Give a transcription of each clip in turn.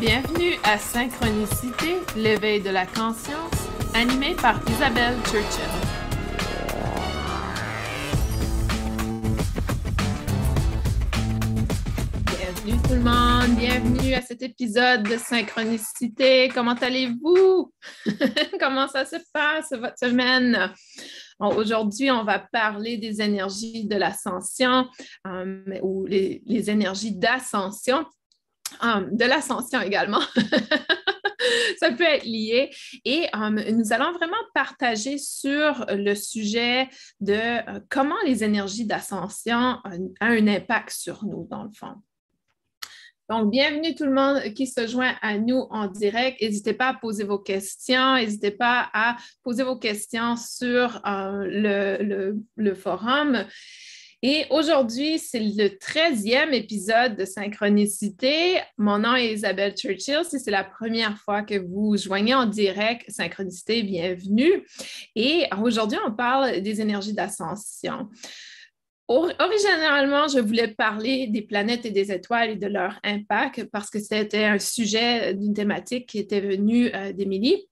Bienvenue à Synchronicité, l'éveil de la conscience, animé par Isabelle Churchill. Bienvenue tout le monde, bienvenue à cet épisode de Synchronicité. Comment allez-vous? Comment ça se passe votre semaine? Aujourd'hui, on va parler des énergies de l'ascension euh, ou les, les énergies d'ascension. Um, de l'ascension également. ça peut être lié. Et um, nous allons vraiment partager sur le sujet de euh, comment les énergies d'ascension ont un impact sur nous, dans le fond. Donc, bienvenue tout le monde qui se joint à nous en direct. N'hésitez pas à poser vos questions. N'hésitez pas à poser vos questions sur euh, le, forum. Et aujourd'hui, c'est le 13e épisode de Synchronicité. Mon nom est Isabelle Churchill. Si c'est la première fois que vous joignez en direct Synchronicité, bienvenue. Et aujourd'hui, on parle des énergies d'ascension. Originalement, je voulais parler des planètes et des étoiles et de leur impact parce que c'était un sujet d'une thématique qui était venue euh, d'Émilie.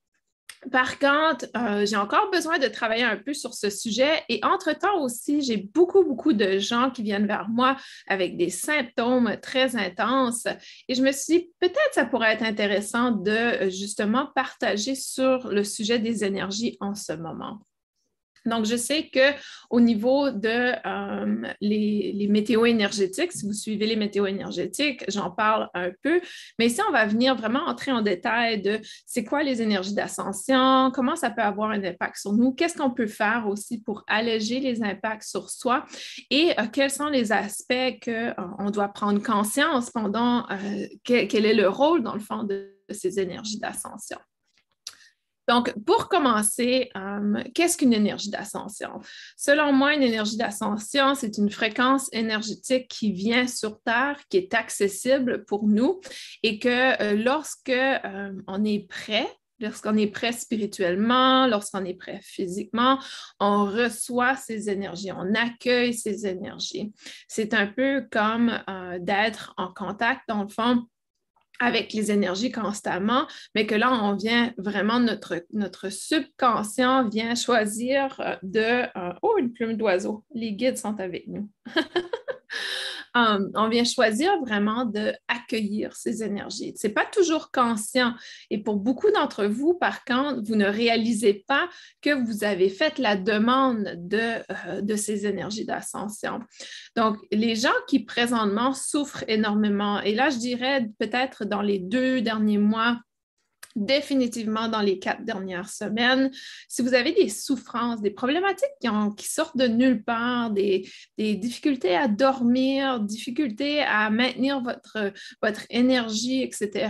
Par contre, euh, j'ai encore besoin de travailler un peu sur ce sujet et entre-temps aussi, j'ai beaucoup, beaucoup de gens qui viennent vers moi avec des symptômes très intenses et je me suis dit, peut-être ça pourrait être intéressant de euh, justement partager sur le sujet des énergies en ce moment. Donc, je sais qu'au niveau de euh, les, météos énergétiques, si vous suivez les météos énergétiques, j'en parle un peu, mais ici, on va venir vraiment entrer en détail de c'est quoi les énergies d'ascension, comment ça peut avoir un impact sur nous, qu'est-ce qu'on peut faire aussi pour alléger les impacts sur soi et euh, quels sont les aspects qu'on euh, doit prendre conscience pendant, quel, est le rôle, dans le fond, de ces énergies d'ascension. Donc, pour commencer, euh, qu'est-ce qu'une énergie d'ascension? Selon moi, une énergie d'ascension, c'est une fréquence énergétique qui vient sur Terre, qui est accessible pour nous et que euh, lorsque euh, on est prêt, lorsqu'on est prêt spirituellement, lorsqu'on est prêt physiquement, on reçoit ces énergies, on accueille ces énergies. C'est un peu comme d'être en contact, dans le fond, avec les énergies constamment, mais que là, on vient vraiment, notre, notre subconscient vient choisir euh, de... Euh, oh, une plume d'oiseau, les guides sont avec nous. Um, on vient choisir vraiment d'accueillir ces énergies. Ce n'est pas toujours conscient. Et pour beaucoup d'entre vous, par contre, vous ne réalisez pas que vous avez fait la demande de, euh, de ces énergies d'ascension. Donc, les gens qui présentement souffrent énormément, et là, je dirais peut-être dans les deux derniers mois, définitivement dans les quatre dernières semaines. Si vous avez des souffrances, des problématiques qui, sortent de nulle part, des, difficultés à dormir, difficultés à maintenir votre, votre énergie, etc.,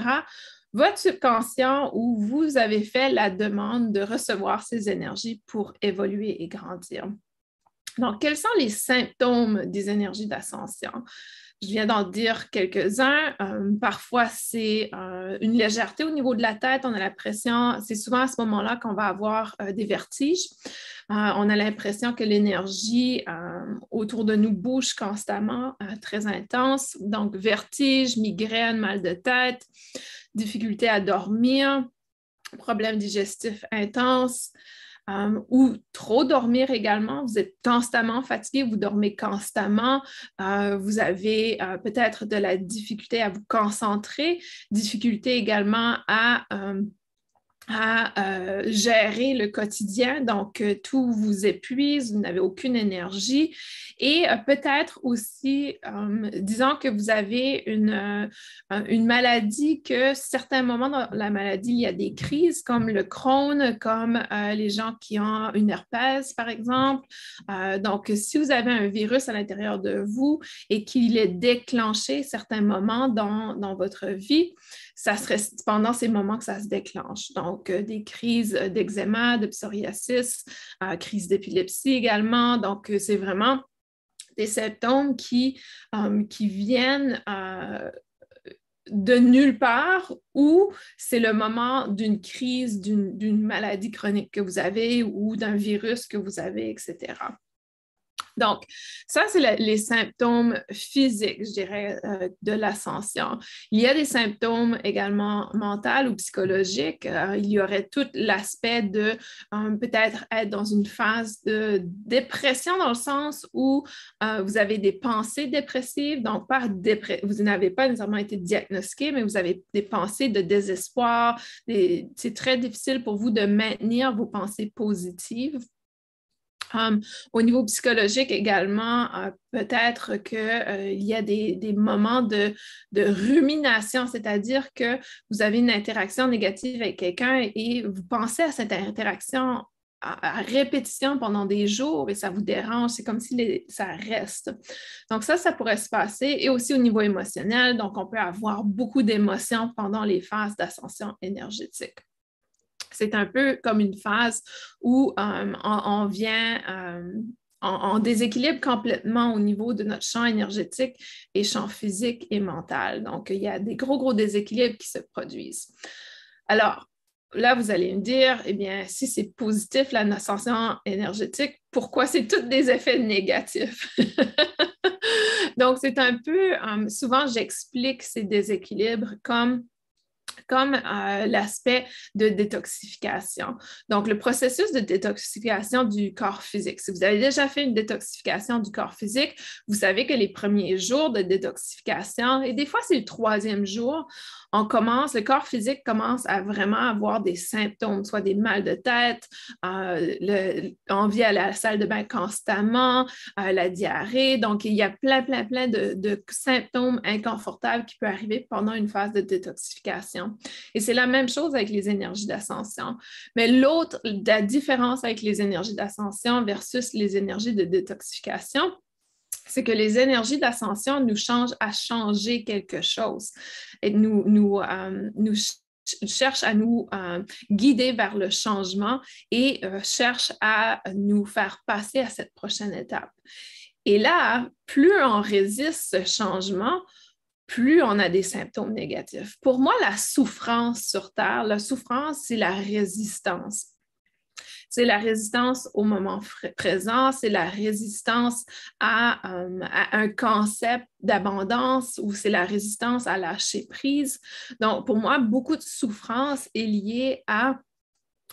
votre subconscient ou vous avez fait la demande de recevoir ces énergies pour évoluer et grandir. Donc, quels sont les symptômes des énergies d'ascension? Je viens d'en dire quelques-uns. Euh, parfois, c'est euh, une légèreté au niveau de la tête. On a l'impression, c'est souvent à ce moment-là qu'on va avoir euh, des vertiges. on a l'impression que l'énergie autour de nous bouge constamment, très intense. Donc, vertige, migraine, mal de tête, difficulté à dormir, problèmes digestifs intenses. Euh, ou trop dormir également. Vous êtes constamment fatigué, vous dormez constamment, euh, vous avez euh, peut-être de la difficulté à vous concentrer, difficulté également à à euh, gérer le quotidien. Donc, euh, tout vous épuise, vous n'avez aucune énergie. Et euh, peut-être aussi, disons que vous avez une, maladie, que certains moments dans la maladie, il y a des crises comme le Crohn, comme les gens qui ont une herpès, par exemple. donc, si vous avez un virus à l'intérieur de vous et qu'il est déclenché certains moments dans, votre vie, ça serait pendant ces moments que ça se déclenche. Euh, des crises d'eczéma, de psoriasis, euh, crise d'épilepsie également. Donc, euh, c'est vraiment des symptômes qui, qui viennent de nulle part ou c'est le moment d'une crise, d'une maladie chronique que vous avez ou d'un virus que vous avez, etc. Donc, ça, c'est les symptômes physiques, je dirais, euh, de l'ascension. Il y a des symptômes également mentaux ou psychologiques. Euh, il y aurait tout l'aspect de euh, peut-être être dans une phase de dépression dans le sens où vous avez des pensées dépressives. Donc, par vous n'avez pas nécessairement été diagnostiqué, mais vous avez des pensées de désespoir. C'est très difficile pour vous de maintenir vos pensées positives Um, au niveau psychologique également, euh, peut-être qu'il euh, y a des, moments de, rumination, c'est-à-dire que vous avez une interaction négative avec quelqu'un et vous pensez à cette interaction à, répétition pendant des jours et ça vous dérange, c'est comme si ça reste. Donc ça, ça pourrait se passer et aussi au niveau émotionnel, donc on peut avoir beaucoup d'émotions pendant les phases d'ascension énergétique c'est un peu comme une phase où euh, on, vient en, euh, déséquilibre complètement au niveau de notre champ énergétique et champ physique et mental. Donc, il y a des gros, gros déséquilibres qui se produisent. Alors, là, vous allez me dire, eh bien, si c'est positif, la ascension énergétique, pourquoi c'est tous des effets négatifs? Donc, c'est un peu, euh, souvent, j'explique ces déséquilibres comme comme euh, l'aspect de détoxification. Donc, le processus de détoxification du corps physique. Si vous avez déjà fait une détoxification du corps physique, vous savez que les premiers jours de détoxification, et des fois c'est le troisième jour, on commence, le corps physique commence à vraiment avoir des symptômes, soit des mal de tête, euh, envie à la salle de bain constamment, euh, la diarrhée. Donc, il y a plein, plein, plein de, de symptômes inconfortables qui peuvent arriver pendant une phase de détoxification. Et c'est la même chose avec les énergies d'ascension. Mais l'autre, la différence avec les énergies d'ascension versus les énergies de détoxification, c'est que les énergies d'ascension nous changent à changer quelque chose et nous, nous, euh, nous cherchent à nous euh, guider vers le changement et euh, cherchent à nous faire passer à cette prochaine étape. Et là, plus on résiste ce changement, plus on a des symptômes négatifs. Pour moi, la souffrance sur Terre, la souffrance, c'est la résistance. C'est la résistance au moment présent, c'est la résistance à, euh, à un concept d'abondance ou c'est la résistance à lâcher prise. Donc, pour moi, beaucoup de souffrance est liée à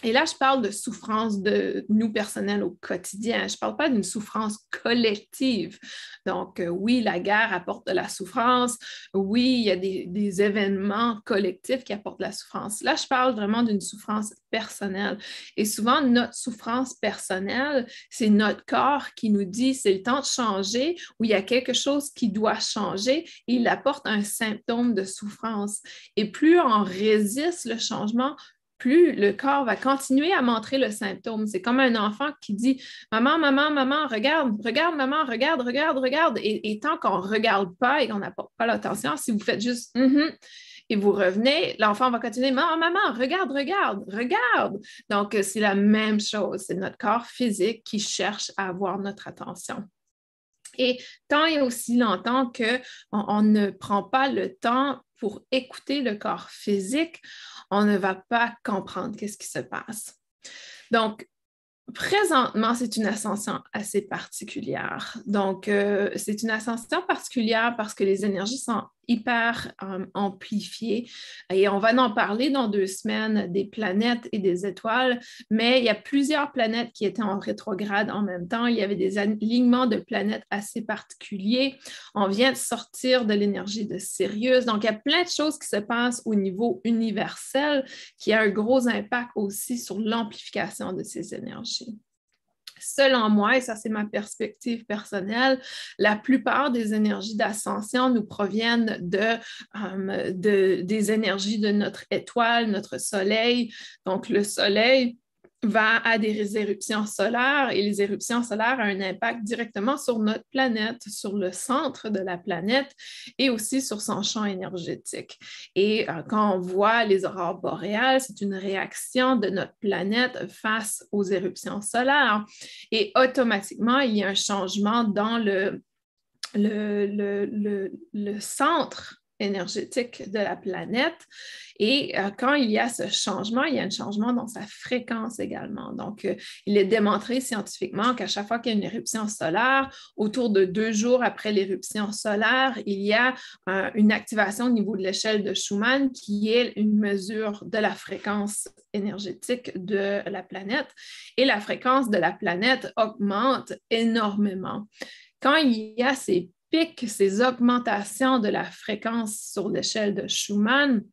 et là, je parle de souffrance de nous personnels au quotidien. Je ne parle pas d'une souffrance collective. Donc, euh, oui, la guerre apporte de la souffrance. Oui, il y a des, événements collectifs qui apportent de la souffrance. Là, je parle vraiment d'une souffrance personnelle. Et souvent, notre souffrance personnelle, c'est notre corps qui nous dit c'est le temps de changer ou il y a quelque chose qui doit changer et il apporte un symptôme de souffrance. Et plus on résiste le changement, plus le corps va continuer à montrer le symptôme. C'est comme un enfant qui dit Maman, maman, maman, regarde, regarde, maman, regarde, regarde, regarde. Et, tant qu'on ne regarde pas et qu'on n'apporte pas l'attention, si vous faites juste mm-hmm et vous revenez, l'enfant va continuer Maman, maman, regarde, regarde, regarde. Donc, c'est la même chose. C'est notre corps physique qui cherche à avoir notre attention. Et tant et aussi longtemps qu'on on ne prend pas le temps pour écouter le corps physique, on ne va pas comprendre qu'est-ce qui se passe. Donc, Présentement, c'est une ascension assez particulière. Donc, euh, c'est une ascension particulière parce que les énergies sont hyper euh, et on va en parler dans deux semaines des planètes et des étoiles, mais il y a plusieurs planètes qui étaient en rétrograde en même temps. Il y avait des alignements de planètes assez particuliers. On vient de sortir de l'énergie de Sirius. Donc, il y a plein de choses qui se passent au niveau universel qui a un gros impact aussi sur l'amplification de ces énergies. Selon moi, et ça c'est ma perspective personnelle, la plupart des énergies d'ascension nous proviennent euh, de, des énergies de notre étoile, notre soleil. Donc le soleil, va à des éruptions solaires et les éruptions solaires ont un impact directement sur notre planète, sur le centre de la planète et aussi sur son champ énergétique. Et euh, quand on voit les aurores boréales, c'est une réaction de notre planète face aux éruptions solaires et automatiquement, il y a un changement dans le, centre énergétique de la planète. Et euh, quand il y a ce changement, il y a un changement dans sa fréquence également. Donc, euh, il est démontré scientifiquement qu'à chaque fois qu'il y a une éruption solaire, autour de deux jours après l'éruption solaire, il y a euh, une activation au niveau de l'échelle de Schumann qui est une mesure de la fréquence énergétique de la planète. Et la fréquence de la planète augmente énormément. Quand il y a ces ces augmentations de la fréquence sur l'échelle de Schumann,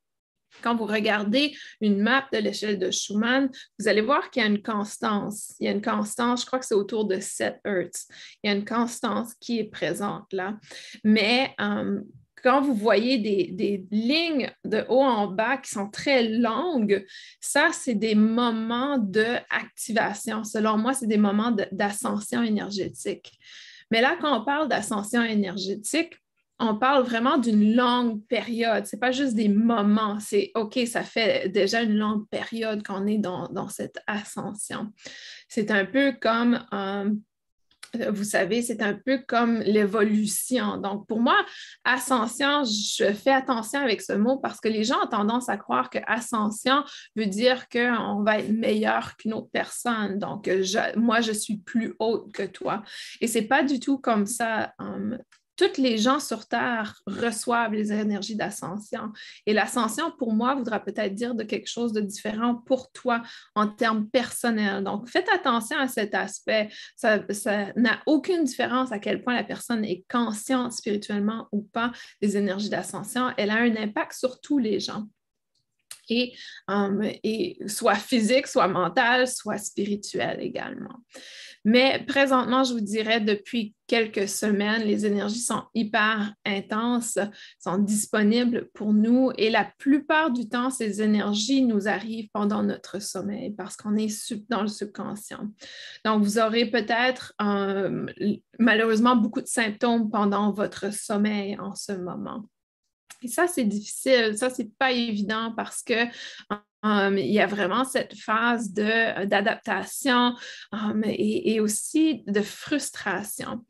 quand vous regardez une map de l'échelle de Schumann, vous allez voir qu'il y a une constance. Il y a une constance, je crois que c'est autour de 7 Hertz. Il y a une constance qui est présente là. Mais euh, quand vous voyez des, lignes de haut en bas qui sont très longues, ça, c'est des moments d'activation. Selon moi, c'est des moments d'ascension énergétique. Mais là, quand on parle d'ascension énergétique, on parle vraiment d'une longue période. Ce n'est pas juste des moments. C'est OK, ça fait déjà une longue période qu'on est dans, cette ascension. C'est un peu comme, euh, vous savez, c'est un peu comme l'évolution. Donc, pour moi, ascension, je fais attention avec ce mot parce que les gens ont tendance à croire que ascension veut dire qu'on va être meilleur qu'une autre personne. Donc, moi, je suis plus haute que toi. Et ce n'est pas du tout comme ça. Euh, toutes les gens sur Terre reçoivent les énergies d'ascension. Et l'ascension, pour moi, voudra peut-être dire de quelque chose de différent pour toi en termes personnels. Donc, faites attention à cet aspect. Ça n'a aucune différence à quel point la personne est consciente spirituellement ou pas des énergies d'ascension. Elle a un impact sur tous les gens. Et, um, et, soit physique, soit mental, soit spirituel également. Mais présentement, je vous dirais, depuis quelques semaines, les énergies sont hyper intenses, sont disponibles pour nous et la plupart du temps, ces énergies nous arrivent pendant notre sommeil parce qu'on est dans le subconscient. Donc, vous aurez peut-être euh, malheureusement beaucoup de symptômes pendant votre sommeil en ce moment. Et ça, c'est difficile, ça, c'est pas évident parce que um, il y a vraiment cette phase d'adaptation um, et, aussi de frustration.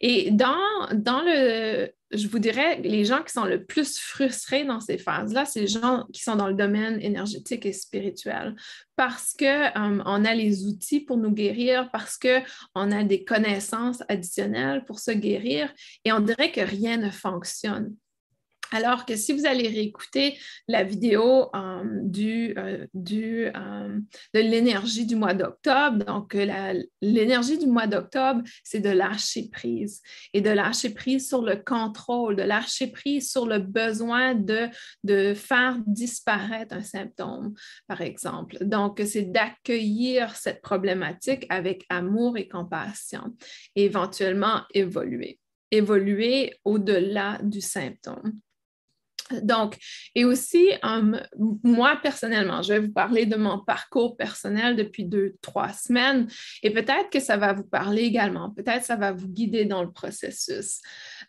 Et dans, dans le, je vous dirais, les gens qui sont le plus frustrés dans ces phases-là, c'est les gens qui sont dans le domaine énergétique et spirituel parce qu'on um, a les outils pour nous guérir, parce qu'on a des connaissances additionnelles pour se guérir et on dirait que rien ne fonctionne. Alors que si vous allez réécouter la vidéo euh, du, euh, euh, de l'énergie du mois d'octobre, donc l'énergie du mois d'octobre, c'est de lâcher prise et de lâcher prise sur le contrôle, de lâcher prise sur le besoin de, de faire disparaître un symptôme, par exemple. Donc, c'est d'accueillir cette problématique avec amour et compassion et éventuellement évoluer évoluer au-delà du symptôme. Donc, et aussi, um, moi personnellement, je vais vous parler de mon parcours personnel depuis deux, trois semaines et peut-être que ça va vous parler également, peut-être ça va vous guider dans le processus.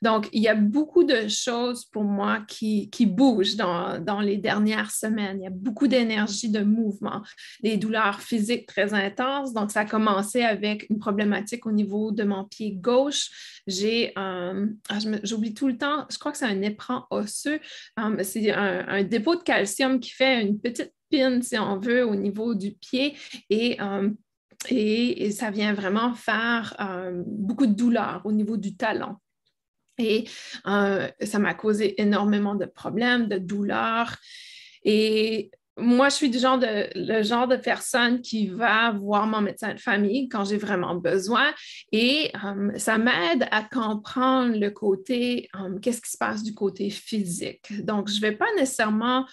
Donc, il y a beaucoup de choses pour moi qui, qui bougent dans, dans, les dernières semaines. Il y a beaucoup d'énergie, de mouvement, des douleurs physiques très intenses. Donc, ça a commencé avec une problématique au niveau de mon pied gauche. J'ai, um, ah, j'oublie tout le temps, je crois que c'est un éperon osseux Um, c'est un, dépôt de calcium qui fait une petite pine, si on veut, au niveau du pied et, um, et, ça vient vraiment faire um, beaucoup de douleur au niveau du talon. Et euh, ça m'a causé énormément de problèmes, de douleurs. Et moi, je suis du genre de, le genre de personne qui va voir mon médecin de famille quand j'ai vraiment besoin et ça m'aide à comprendre le côté, qu'est-ce qui se passe du côté physique. Donc, je ne vais pas nécessairement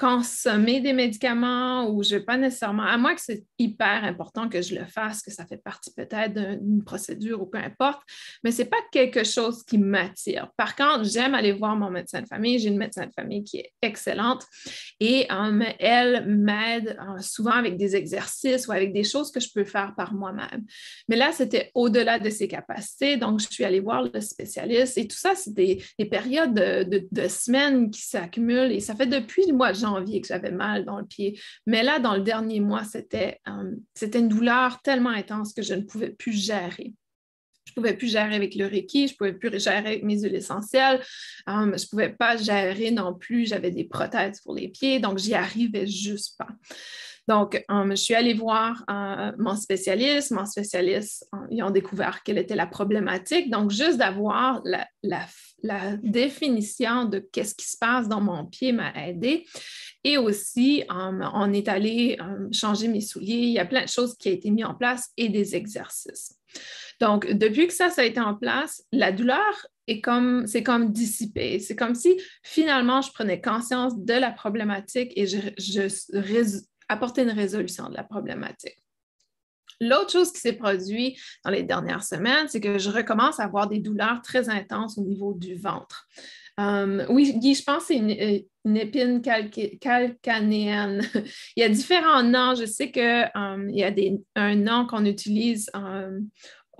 consommer des médicaments ou je ne vais pas nécessairement, à moins que c'est hyper important que je le fasse, que ça fait partie peut-être d'une procédure ou peu importe, mais ce n'est pas quelque chose qui m'attire. Par contre, j'aime aller voir mon médecin de famille. J'ai une médecin de famille qui est excellente et um, elle m'aide uh, souvent avec des exercices ou avec des choses que je peux faire par moi-même. Mais là, c'était au-delà de ses capacités, donc je suis allée voir le spécialiste et tout ça, c'est des, périodes de, de semaines qui s'accumulent et ça fait depuis le mois de janvier que j'avais mal dans le pied. Mais là, dans le dernier mois, c'était euh, une douleur tellement intense que je ne pouvais plus gérer. Je ne pouvais plus gérer avec le Reiki, je ne pouvais plus gérer avec mes huiles essentielles, um, je ne pouvais pas gérer non plus, j'avais des prothèses pour les pieds, donc j'y arrivais juste pas. Donc, um, je suis allée voir uh, mon spécialiste. Mon spécialiste, um, ils ont découvert quelle était la problématique. Donc, juste d'avoir la, la, définition de qu'est-ce qui se passe dans mon pied m'a aidé. Et aussi, on est allé changer mes souliers. Il y a plein de choses qui ont été mises en place et des exercices. Donc, depuis que ça, ça a été en place, la douleur est comme, c'est comme dissipée. C'est comme si finalement, je prenais conscience de la problématique et je, je apportais une résolution de la problématique. L'autre chose qui s'est produite dans les dernières semaines, c'est que je recommence à avoir des douleurs très intenses au niveau du ventre. Euh, oui, Guy, je pense que c'est une, épine calcanéenne. il y a différents noms. Je sais qu'il euh, y a un nom qu'on utilise euh,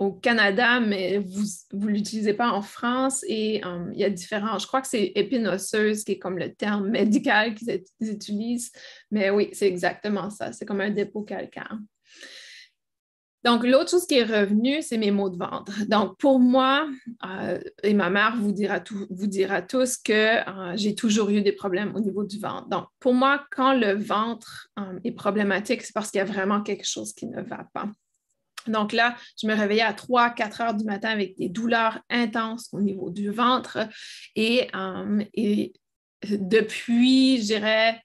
au Canada, mais vous ne l'utilisez pas en France et euh, il y a différents, je crois que c'est épine qui est comme le terme médical qu'ils utilisent, mais oui, c'est exactement ça, c'est comme un dépôt calcaire. Donc, l'autre chose qui est revenue, c'est mes maux de ventre. Donc, pour moi, euh, et ma mère vous dira, vous dira tous que euh, j'ai toujours eu des problèmes au niveau du ventre. Donc, pour moi, quand le ventre est problématique, c'est parce qu'il y a vraiment quelque chose qui ne va pas. Donc là, je me réveillais à 3-4 heures du matin avec des douleurs intenses au niveau du ventre. Et, euh, depuis, je dirais,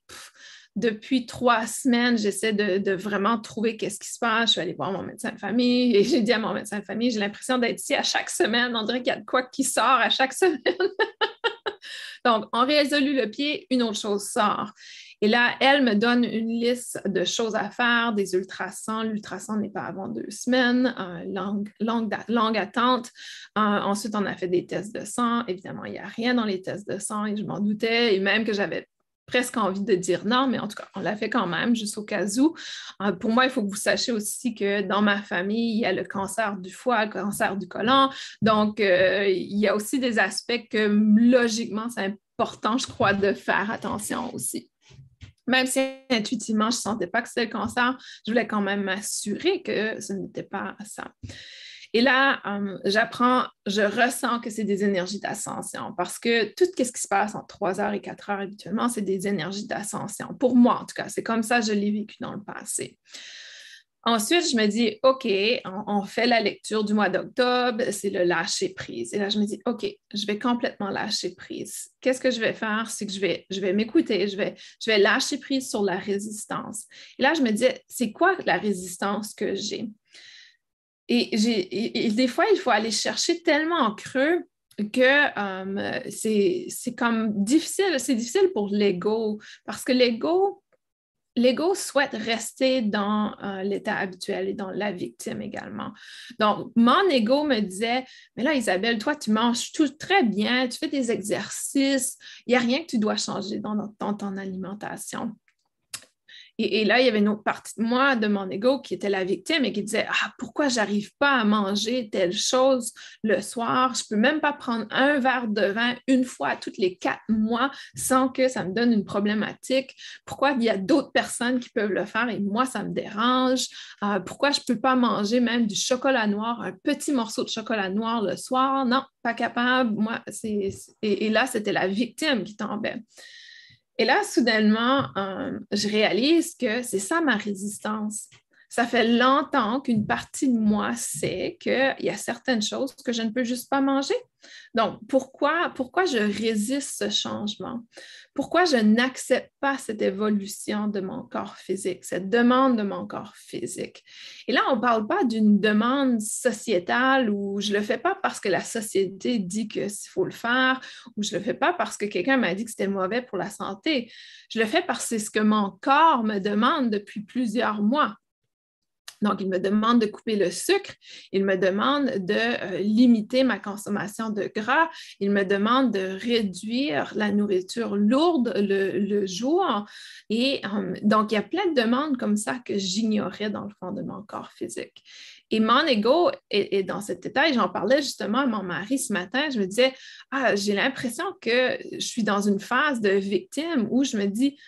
depuis trois semaines, j'essaie de, vraiment trouver qu'est-ce qui se passe. Je suis allée voir mon médecin de famille et j'ai dit à mon médecin de famille, j'ai l'impression d'être ici à chaque semaine. On dirait qu'il y a de quoi qui sort à chaque semaine. Donc, on résolu le pied, une autre chose sort. Et là, elle me donne une liste de choses à faire, des ultrasons. L'ultrason n'est pas avant deux semaines, longue, longue, attente. Euh, ensuite, on a fait des tests de sang. Évidemment, il n'y a rien dans les tests de sang et je m'en doutais. Et même que j'avais presque envie de dire non, mais en tout cas, on l'a fait quand même, juste au cas où. Euh, pour moi, il faut que vous sachiez aussi que dans ma famille, il y a le cancer du foie, le cancer du côlon. Donc, euh, il y a aussi des aspects que logiquement, c'est important, je crois, de faire attention aussi. Même si intuitivement, je ne sentais pas que c'était le cancer, je voulais quand même m'assurer que ce n'était pas ça. Et là, euh, j'apprends, je ressens que c'est des énergies d'ascension parce que tout ce qui se passe en 3 heures et 4 heures habituellement, c'est des énergies d'ascension. Pour moi, en tout cas, c'est comme ça que je l'ai vécu dans le passé. Ensuite, je me dis, OK, on, fait la lecture du mois d'octobre, c'est le lâcher prise. Et là, je me dis, OK, je vais complètement lâcher prise. Qu'est-ce que je vais faire? C'est que je vais, m'écouter, je vais, je vais lâcher prise sur la résistance. Et là, je me dis, c'est quoi la résistance que j'ai? Et, des fois, il faut aller chercher tellement en creux que euh, c'est comme difficile, c'est difficile pour l'ego, parce que l'ego, l'ego souhaite rester dans euh, l'état habituel et dans la victime également. Donc, mon ego me disait, mais là, Isabelle, toi, tu manges tout très bien, tu fais des exercices, il n'y a rien que tu dois changer dans ton alimentation. Et, là, il y avait une autre partie de moi, de mon ego, qui était la victime et qui disait Ah, pourquoi j'arrive pas à manger telle chose le soir? Je peux même pas prendre un verre de vin une fois tous les quatre mois sans que ça me donne une problématique. Pourquoi il y a d'autres personnes qui peuvent le faire et moi, ça me dérange? Euh, pourquoi je peux pas manger même du chocolat noir, un petit morceau de chocolat noir le soir? Non, pas capable. Moi, c'est. et là, c'était la victime qui tombait. Et là, soudainement, euh, je réalise que c'est ça ma résistance. Ça fait longtemps qu'une partie de moi sait qu'il y a certaines choses que je ne peux juste pas manger. Donc, pourquoi, pourquoi je résiste ce changement? Pourquoi je n'accepte pas cette évolution de mon corps physique, cette demande de mon corps physique? Et là, on ne parle pas d'une demande sociétale où je ne le fais pas parce que la société dit qu'il faut le faire ou je ne le fais pas parce que quelqu'un m'a dit que c'était mauvais pour la santé. Je le fais parce que c'est ce que mon corps me demande depuis plusieurs mois. Donc, il me demande de couper le sucre, il me demande de euh, limiter ma consommation de gras, il me demande de réduire la nourriture lourde le, jour. Et euh, donc, il y a plein de demandes comme ça que j'ignorais dans le fond de mon corps physique. Et mon ego est, dans cet état, et j'en parlais justement à mon mari ce matin, je me disais, ah, j'ai l'impression que je suis dans une phase de victime où je me dis,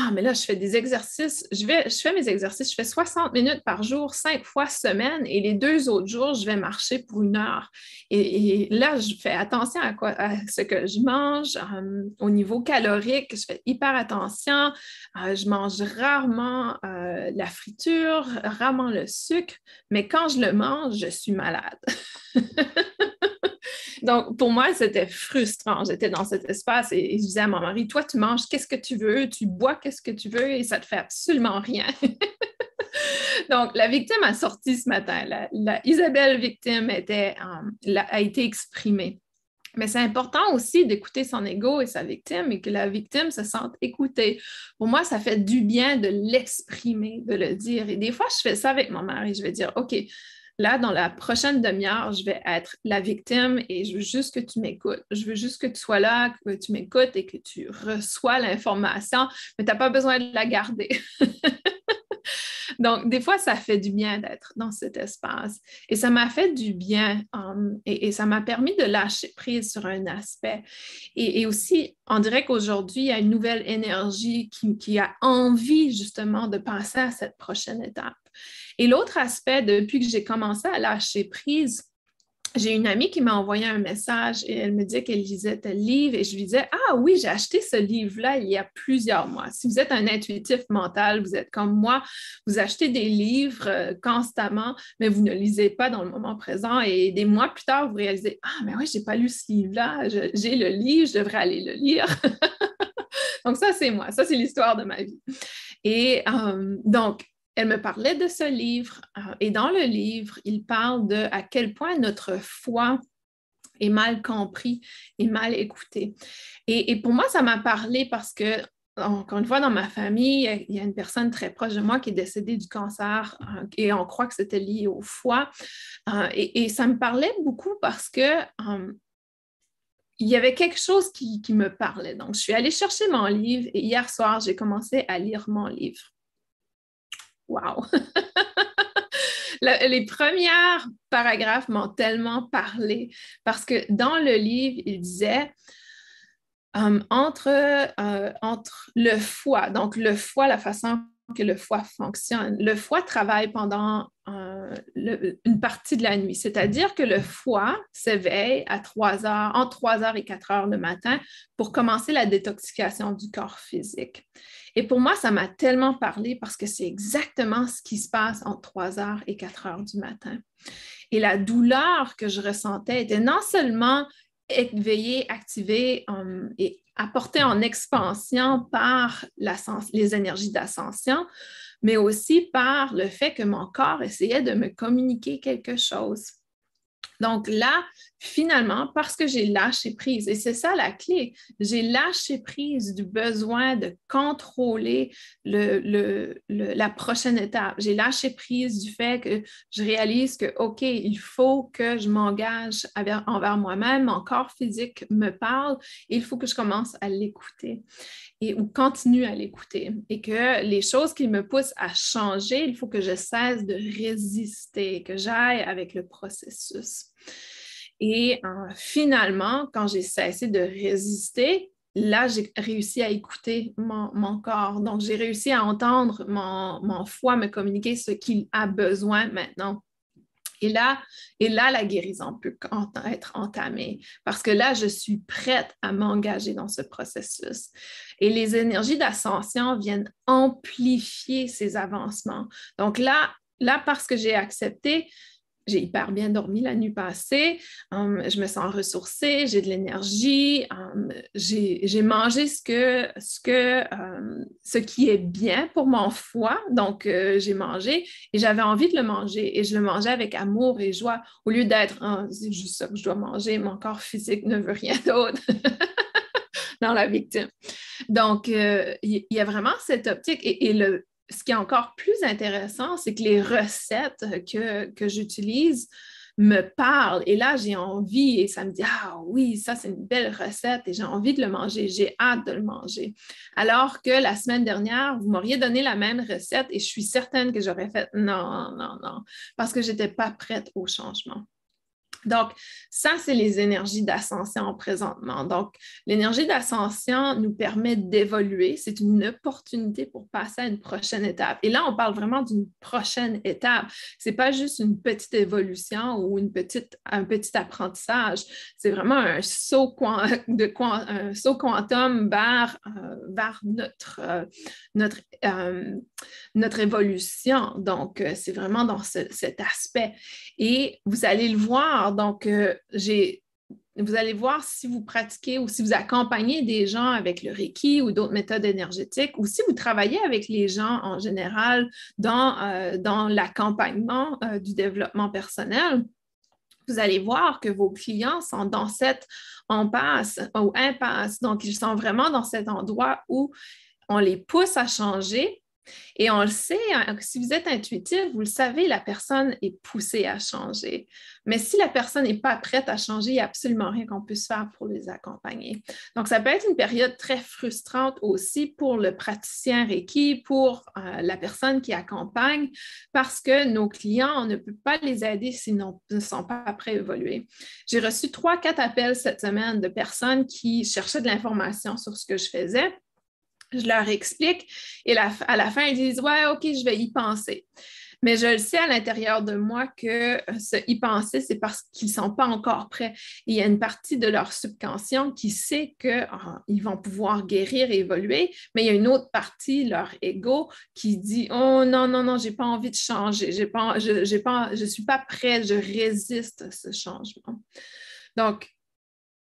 ah, mais là, je fais des exercices, je, vais, je fais mes exercices, je fais 60 minutes par jour, cinq fois semaine, et les deux autres jours, je vais marcher pour une heure. Et, là, je fais attention à, quoi, à ce que je mange euh, au niveau calorique, je fais hyper attention. Euh, je mange rarement euh, la friture, rarement le sucre, mais quand je le mange, je suis malade. Donc, pour moi, c'était frustrant. J'étais dans cet espace et, je disais à mon mari, toi, tu manges qu'est-ce que tu veux, tu bois qu'est-ce que tu veux? Et ça te fait absolument rien. Donc, la victime a sorti ce matin. La, Isabelle victime euh, a été exprimée. Mais c'est important aussi d'écouter son ego et sa victime et que la victime se sente écoutée. Pour moi, ça fait du bien de l'exprimer, de le dire. Et des fois, je fais ça avec mon mari. Je vais dire, OK, Là, dans la prochaine demi-heure, je vais être la victime et je veux juste que tu m'écoutes. Je veux juste que tu sois là, que tu m'écoutes et que tu reçois l'information, mais tu n'as pas besoin de la garder. Donc, des fois, ça fait du bien d'être dans cet espace. Et ça m'a fait du bien um, et, ça m'a permis de lâcher prise sur un aspect. Et, aussi, on dirait qu'aujourd'hui, il y a une nouvelle énergie qui a envie justement de passer à cette prochaine étape. Et l'autre aspect, depuis que j'ai commencé à lâcher prise, j'ai une amie qui m'a envoyé un message et elle me dit qu'elle lisait tel livre et je lui disais Ah oui, j'ai acheté ce livre-là il y a plusieurs mois. Si vous êtes un intuitif mental, vous êtes comme moi, vous achetez des livres euh, constamment, mais vous ne lisez pas dans le moment présent et des mois plus tard, vous réalisez Ah, mais oui, je n'ai pas lu ce livre-là, j'ai le livre, je devrais aller le lire. donc, ça, c'est moi, ça, c'est l'histoire de ma vie. Et euh, donc, elle me parlait de ce livre euh, et dans le livre, il parle de à quel point notre foi est mal compris et mal écouté. Et, pour moi, ça m'a parlé parce que, encore une fois, dans ma famille, il y a une personne très proche de moi qui est décédée du cancer euh, et on croit que c'était lié au foie. Euh, et, ça me parlait beaucoup parce que y avait quelque chose qui, me parlait. Donc, je suis allée chercher mon livre et hier soir, j'ai commencé à lire mon livre. Wow! les premiers paragraphes m'ont tellement parlé parce que dans le livre, il disait euh, entre, euh, entre le foie, donc le foie, la façon que le foie fonctionne. Le foie travaille pendant euh, une partie de la nuit, c'est-à-dire que le foie s'éveille à 3 heures, entre 3 heures et 4 heures le matin pour commencer la détoxication du corps physique. Et pour moi, ça m'a tellement parlé parce que c'est exactement ce qui se passe entre 3 heures et 4 heures du matin. Et la douleur que je ressentais était non seulement éveillée, activée um, et apportée en expansion par les énergies d'ascension, mais aussi par le fait que mon corps essayait de me communiquer quelque chose. Donc là, finalement, parce que j'ai lâché prise, et c'est ça la clé, j'ai lâché prise du besoin de contrôler la prochaine étape. J'ai lâché prise du fait que je réalise que, OK, il faut que je m'engage envers moi-même, mon corps physique me parle, il faut que je commence à l'écouter et ou continue à l'écouter. Et que les choses qui me poussent à changer, il faut que je cesse de résister, que j'aille avec le processus. Et euh, finalement, quand j'ai cessé de résister, là, j'ai réussi à écouter mon, corps. Donc, j'ai réussi à entendre mon, mon foie me communiquer ce qu'il a besoin maintenant. Et là, et là, la guérison peut être entamée parce que là, je suis prête à m'engager dans ce processus. Et les énergies d'ascension viennent amplifier ces avancements. Donc là, là, parce que j'ai accepté, j'ai hyper bien dormi la nuit passée, hum, je me sens ressourcée, j'ai de l'énergie, hum, j'ai mangé ce, que, hum, ce qui est bien pour mon foie, donc euh, j'ai mangé et j'avais envie de le manger et je le mangeais avec amour et joie au lieu d'être oh, c'est juste ça que je dois manger, mon corps physique ne veut rien d'autre. dans la victime. Donc, euh, il y, a vraiment cette optique et le, ce qui est encore plus intéressant, c'est que les recettes que, j'utilise me parlent. Et là, j'ai envie et ça me dit, ah oui, ça, c'est une belle recette et j'ai envie de le manger, j'ai hâte de le manger. Alors que la semaine dernière, vous m'auriez donné la même recette et je suis certaine que j'aurais fait non, non, non, parce que je n'étais pas prête au changement. Donc, ça, c'est les énergies d'ascension présentement. Donc, l'énergie d'ascension nous permet d'évoluer. C'est une opportunité pour passer à une prochaine étape. Et là, on parle vraiment d'une prochaine étape. Ce n'est pas juste une petite évolution ou une petite, un petit apprentissage. C'est vraiment un saut, de, un saut quantum vers, euh, vers notre, euh, notre, euh, notre évolution. Donc, c'est vraiment dans cet aspect. Et vous allez le voir donc, euh, vous allez voir si vous pratiquez ou si vous accompagnez des gens avec le Reiki ou d'autres méthodes énergétiques, ou si vous travaillez avec les gens en général dans, euh, l'accompagnement euh, du développement personnel. Vous allez voir que vos clients sont dans cette impasse ou impasse. Donc, ils sont vraiment dans cet endroit où on les pousse à changer, et on le sait, hein, si vous êtes intuitif, vous le savez, la personne est poussée à changer. Mais si la personne n'est pas prête à changer, il n'y a absolument rien qu'on puisse faire pour les accompagner. Donc, ça peut être une période très frustrante aussi pour le praticien Reiki, pour euh, la personne qui accompagne, parce que nos clients, on ne peut pas les aider s'ils ne sont pas prêts à évoluer. J'ai reçu trois, quatre appels cette semaine de personnes qui cherchaient de l'information sur ce que je faisais je leur explique et à la fin, ils disent Ouais, OK, je vais y penser. Mais je le sais à l'intérieur de moi que euh, ce y penser, c'est parce qu'ils ne sont pas encore prêts. il y a une partie de leur subconscient qui sait qu'ils ah, vont pouvoir guérir et évoluer, mais il y a une autre partie, leur ego, qui dit Oh non, non, non, je n'ai pas envie de changer, pas, je ne suis pas prêt, je résiste à ce changement. Donc,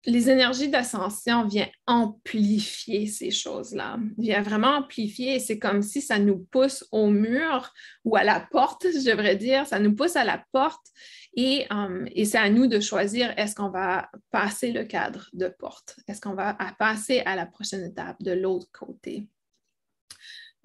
les énergies d'ascension viennent amplifier ces choses-là, viennent vraiment amplifier. C'est comme si ça nous pousse au mur ou à la porte, je devrais dire, ça nous pousse à la porte. Et, euh, et c'est à nous de choisir est-ce qu'on va passer le cadre de porte, est-ce qu'on va passer à la prochaine étape de l'autre côté?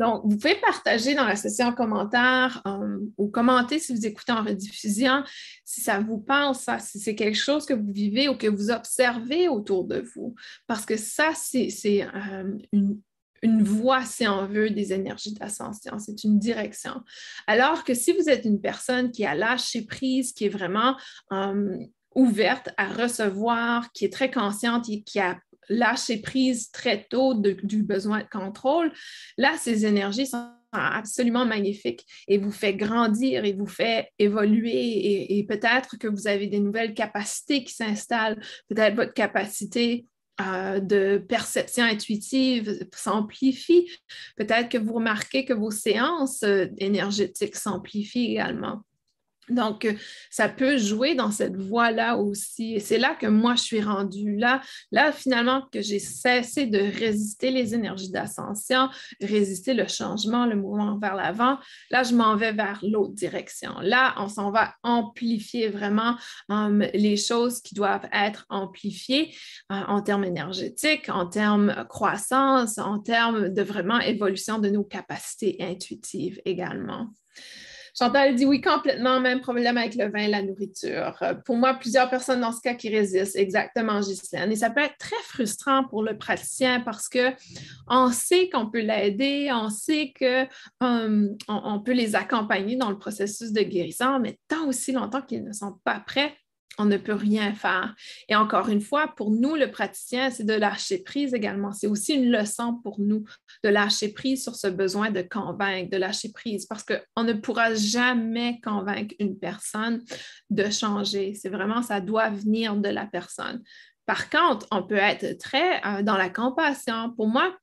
Donc, vous pouvez partager dans la session commentaires euh, ou commenter si vous écoutez en rediffusion, si ça vous parle, ça, si c'est quelque chose que vous vivez ou que vous observez autour de vous. Parce que ça, c'est euh, une, une voie, si on veut, des énergies d'ascension. C'est une direction. Alors que si vous êtes une personne qui a lâché prise, qui est vraiment euh, ouverte à recevoir, qui est très consciente et qui a lâcher prise très tôt du besoin de contrôle, là, ces énergies sont absolument magnifiques et vous fait grandir et vous fait évoluer et, peut-être que vous avez des nouvelles capacités qui s'installent, peut-être votre capacité euh, de perception intuitive s'amplifie, peut-être que vous remarquez que vos séances euh, énergétiques s'amplifient également. Donc, euh, ça peut jouer dans cette voie-là aussi. Et c'est là que moi, je suis rendue. Là, là finalement, que j'ai cessé de résister les énergies d'ascension, résister le changement, le mouvement vers l'avant. Là, je m'en vais vers l'autre direction. Là, on s'en va amplifier vraiment um, les choses qui doivent être amplifiées euh, en termes énergétiques, en termes croissance, en termes de vraiment évolution de nos capacités intuitives également. Chantal dit oui, complètement, même problème avec le vin la nourriture. Euh, pour moi, plusieurs personnes dans ce cas qui résistent, exactement, Ghislaine. Et ça peut être très frustrant pour le praticien parce qu'on sait qu'on peut l'aider, on sait qu'on euh, on peut les accompagner dans le processus de guérison, mais tant aussi longtemps qu'ils ne sont pas prêts, on ne peut rien faire. Et encore une fois, pour nous, le praticien, c'est de lâcher prise également. C'est aussi une leçon pour nous de lâcher prise sur ce besoin de convaincre, de lâcher prise, parce qu'on ne pourra jamais convaincre une personne de changer. C'est vraiment, ça doit venir de la personne. Par contre, on peut être très euh, dans la compassion. Pour moi,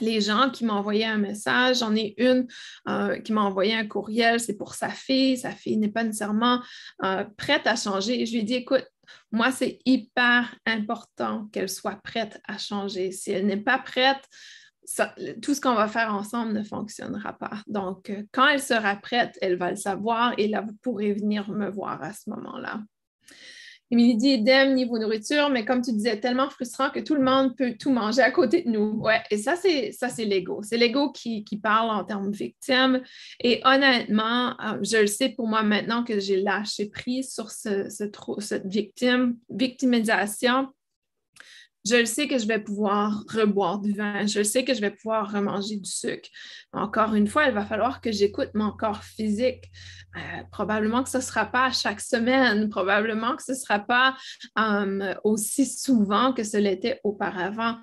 les gens qui envoyé un message. J'en ai une euh, qui m'a envoyé un courriel, c'est pour sa fille. Sa fille n'est pas nécessairement euh, prête à changer. je lui ai dit, écoute, moi, c'est hyper important qu'elle soit prête à changer. Si elle n'est pas prête, tout ce qu'on va faire ensemble ne fonctionnera pas. Donc, euh, quand elle sera prête, elle va le savoir et là, vous pourrez venir me voir à ce moment-là. Émilie dit idem niveau nourriture, mais comme tu disais, tellement frustrant que tout le monde peut tout manger à côté de nous. Ouais, et ça, c'est ça, c'est l'ego. C'est l'ego qui, parle en termes de victime. Et honnêtement, euh, je le sais pour moi maintenant que j'ai lâché prise sur ce, cette victime, victimisation. Je sais que je vais pouvoir reboire du vin, je sais que je vais pouvoir remanger du sucre. Encore une fois, il va falloir que j'écoute mon corps physique. Euh, probablement que ce ne sera pas chaque semaine, probablement que ce ne sera pas euh, aussi souvent que ce l'était auparavant.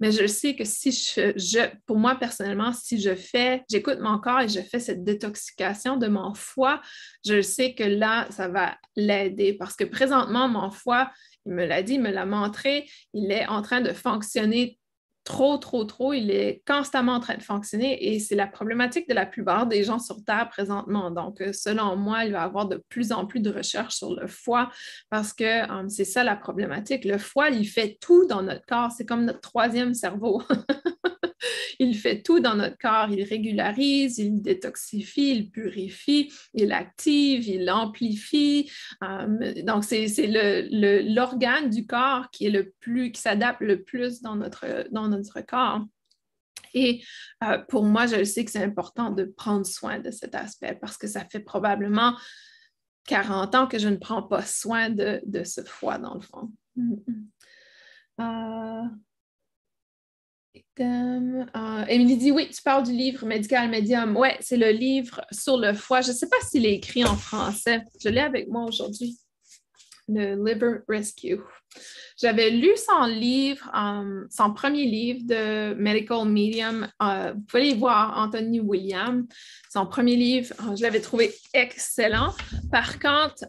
Mais je sais que si je, pour moi personnellement, si je fais, j'écoute mon corps et je fais cette détoxication de mon foie, je sais que là, ça va l'aider parce que présentement, mon foie, il me l'a dit, il me l'a montré, il est en train de fonctionner trop, trop, trop. Il est constamment en train de fonctionner et c'est la problématique de la plupart des gens sur Terre présentement. Donc, euh, selon moi, il va y avoir de plus en plus de recherches sur le foie parce que euh, c'est ça la problématique. Le foie, il fait tout dans notre corps. C'est comme notre troisième cerveau. il fait tout dans notre corps. Il régularise, il détoxifie, il purifie, il active, il amplifie. Euh, donc, c'est l'organe du corps qui est le plus, qui s'adapte le plus dans notre, dans notre corps. Et euh, pour moi, je sais que c'est important de prendre soin de cet aspect parce que ça fait probablement 40 ans que je ne prends pas soin de, ce foie, dans le fond. Euh, Émilie dit oui, tu parles du livre Médical Medium. Oui, c'est le livre sur le foie. Je ne sais pas s'il est écrit en français. Je l'ai avec moi aujourd'hui. Le Liver Rescue. J'avais lu son livre, euh, son premier livre de Medical Medium. Euh, vous pouvez aller voir Anthony William. Son premier livre, euh, je l'avais trouvé excellent. Par contre,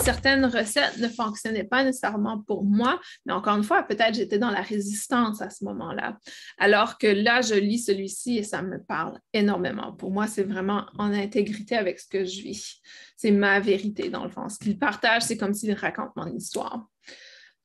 certaines recettes ne fonctionnaient pas nécessairement pour moi, mais encore une fois, peut-être j'étais dans la résistance à ce moment-là. Alors que là, je lis celui-ci et ça me parle énormément. Pour moi, c'est vraiment en intégrité avec ce que je vis. C'est ma vérité, dans le fond. Ce qu'il partage, c'est comme s'il raconte mon histoire.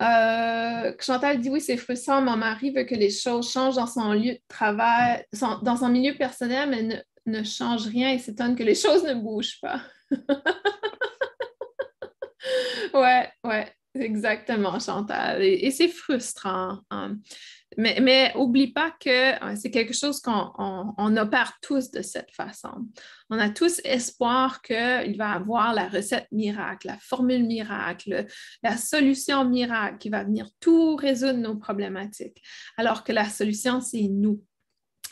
Euh, Chantal dit oui, c'est frustrant. Mon mari veut que les choses changent dans son lieu de travail, dans son milieu personnel, mais ne, change rien et s'étonne que les choses ne bougent pas. ouais, ouais, exactement, Chantal. Et, c'est frustrant. Hein. Mais, mais oublie pas que euh, c'est quelque chose qu'on opère tous de cette façon. On a tous espoir qu'il va avoir la recette miracle, la formule miracle, la solution miracle qui va venir tout résoudre nos problématiques. Alors que la solution, c'est nous.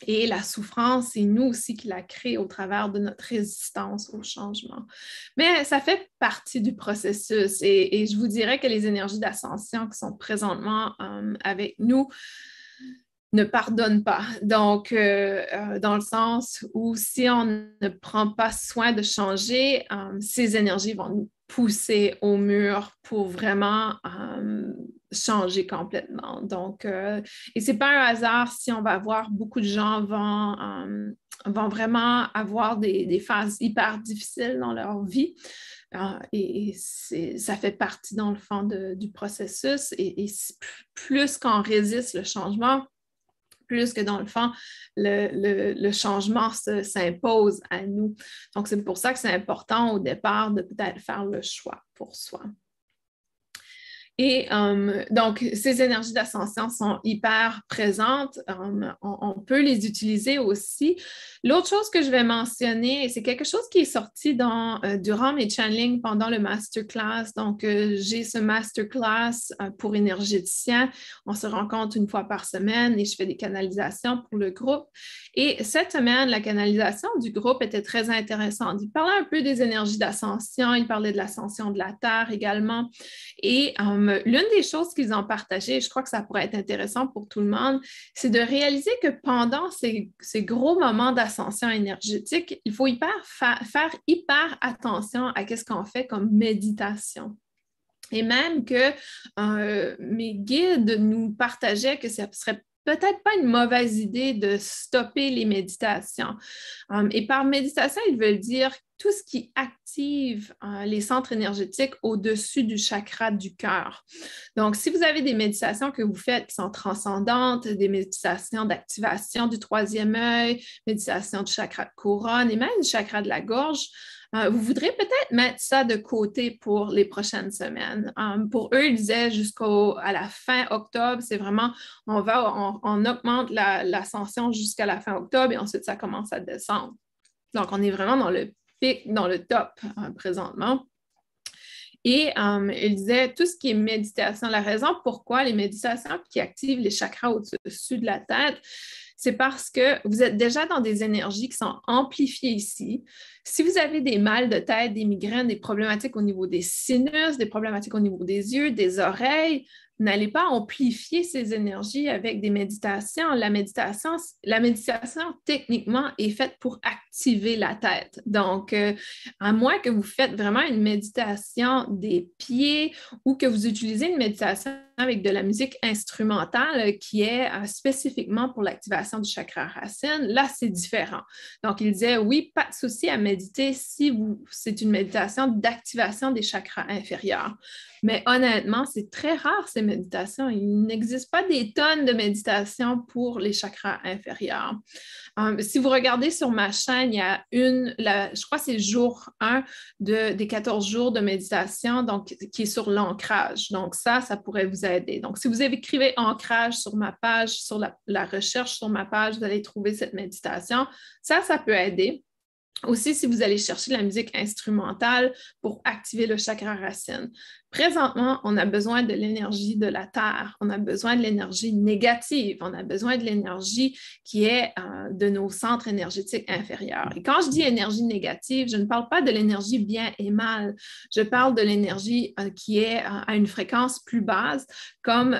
Et la souffrance, c'est nous aussi qui la crée au travers de notre résistance au changement. Mais ça fait partie du processus et, je vous dirais que les énergies d'ascension qui sont présentement euh, avec nous, ne pardonnent pas. Donc, euh, euh, dans le sens où si on ne prend pas soin de changer, ces énergies vont nous pousser au mur pour vraiment changer complètement. Donc, euh, et c'est pas un hasard si on va voir beaucoup de gens vont, euh, vont vraiment avoir des, phases hyper difficiles dans leur vie. Euh, et, ça fait partie, dans le fond, du processus. Et plus qu'on résiste le changement, plus que dans le fond, le, changement s'impose à nous. Donc, c'est pour ça que c'est important au départ de peut-être faire le choix pour soi. Et euh, donc, ces énergies d'ascension sont hyper présentes. Euh, on, peut les utiliser aussi. L'autre chose que je vais mentionner, c'est quelque chose qui est sorti dans, euh, durant mes channeling pendant le masterclass. Donc, j'ai ce masterclass pour énergéticiens. On se rencontre une fois par semaine et je fais des canalisations pour le groupe. Et cette semaine, la canalisation du groupe était très intéressante. Il parlait un peu des énergies d'ascension, il parlait de l'ascension de la Terre également. Et l'une des choses qu'ils ont partagé, je crois que ça pourrait être intéressant pour tout le monde, c'est de réaliser que pendant ces, gros moments d'ascension énergétique, il faut hyper faire hyper attention à ce qu'on fait comme méditation. Et même que euh, mes guides nous partageaient que ça serait peut-être pas une mauvaise idée de stopper les méditations. Um, et par méditation, ils veulent dire tout ce qui active euh, les centres énergétiques au-dessus du chakra du cœur. Donc, si vous avez des méditations que vous faites qui sont transcendantes, des méditations d'activation du troisième œil, méditation du chakra de couronne et même du chakra de la gorge, euh, vous voudrez peut-être mettre ça de côté pour les prochaines semaines. Euh, pour eux, ils disaient jusqu'à la fin octobre, c'est vraiment, on va, on, augmente l'ascension jusqu'à la fin octobre et ensuite ça commence à descendre. Donc, on est vraiment dans le dans le top euh, présentement. Et euh, il disait tout ce qui est méditation, la raison pourquoi les méditations qui activent les chakras au-dessus de la tête, c'est parce que vous êtes déjà dans des énergies qui sont amplifiées ici. Si vous avez des mal de tête, des migraines, des problématiques au niveau des sinus, des problématiques au niveau des yeux, des oreilles, n'allez pas amplifier ces énergies avec des méditations. La méditation, la méditation techniquement est faite pour activer la tête. Donc, euh, à moins que vous faites vraiment une méditation des pieds ou que vous utilisez une méditation avec de la musique instrumentale qui est euh, spécifiquement pour l'activation du chakra racine, là, c'est différent. Donc, il disait, oui, pas de souci à méditer si c'est une méditation d'activation des chakras inférieurs. Mais honnêtement, c'est très rare méditations. Il n'existe pas des tonnes de méditations pour les chakras inférieurs. Euh, si vous regardez sur ma chaîne, il y a une, je crois que c'est jour 1 de, des 14 jours de méditation, donc qui est sur l'ancrage. Donc ça, ça pourrait vous aider. Donc si vous écrivez ancrage sur ma page, sur la recherche sur ma page, vous allez trouver cette méditation. Ça, ça peut aider. Aussi, si vous allez chercher de la musique instrumentale pour activer le chakra racine. Présentement, on a besoin de l'énergie de la Terre, on a besoin de l'énergie négative, on a besoin de l'énergie qui est euh, de nos centres énergétiques inférieurs. Et quand je dis énergie négative, je ne parle pas de l'énergie bien et mal, je parle de l'énergie euh, qui est euh, à une fréquence plus basse, comme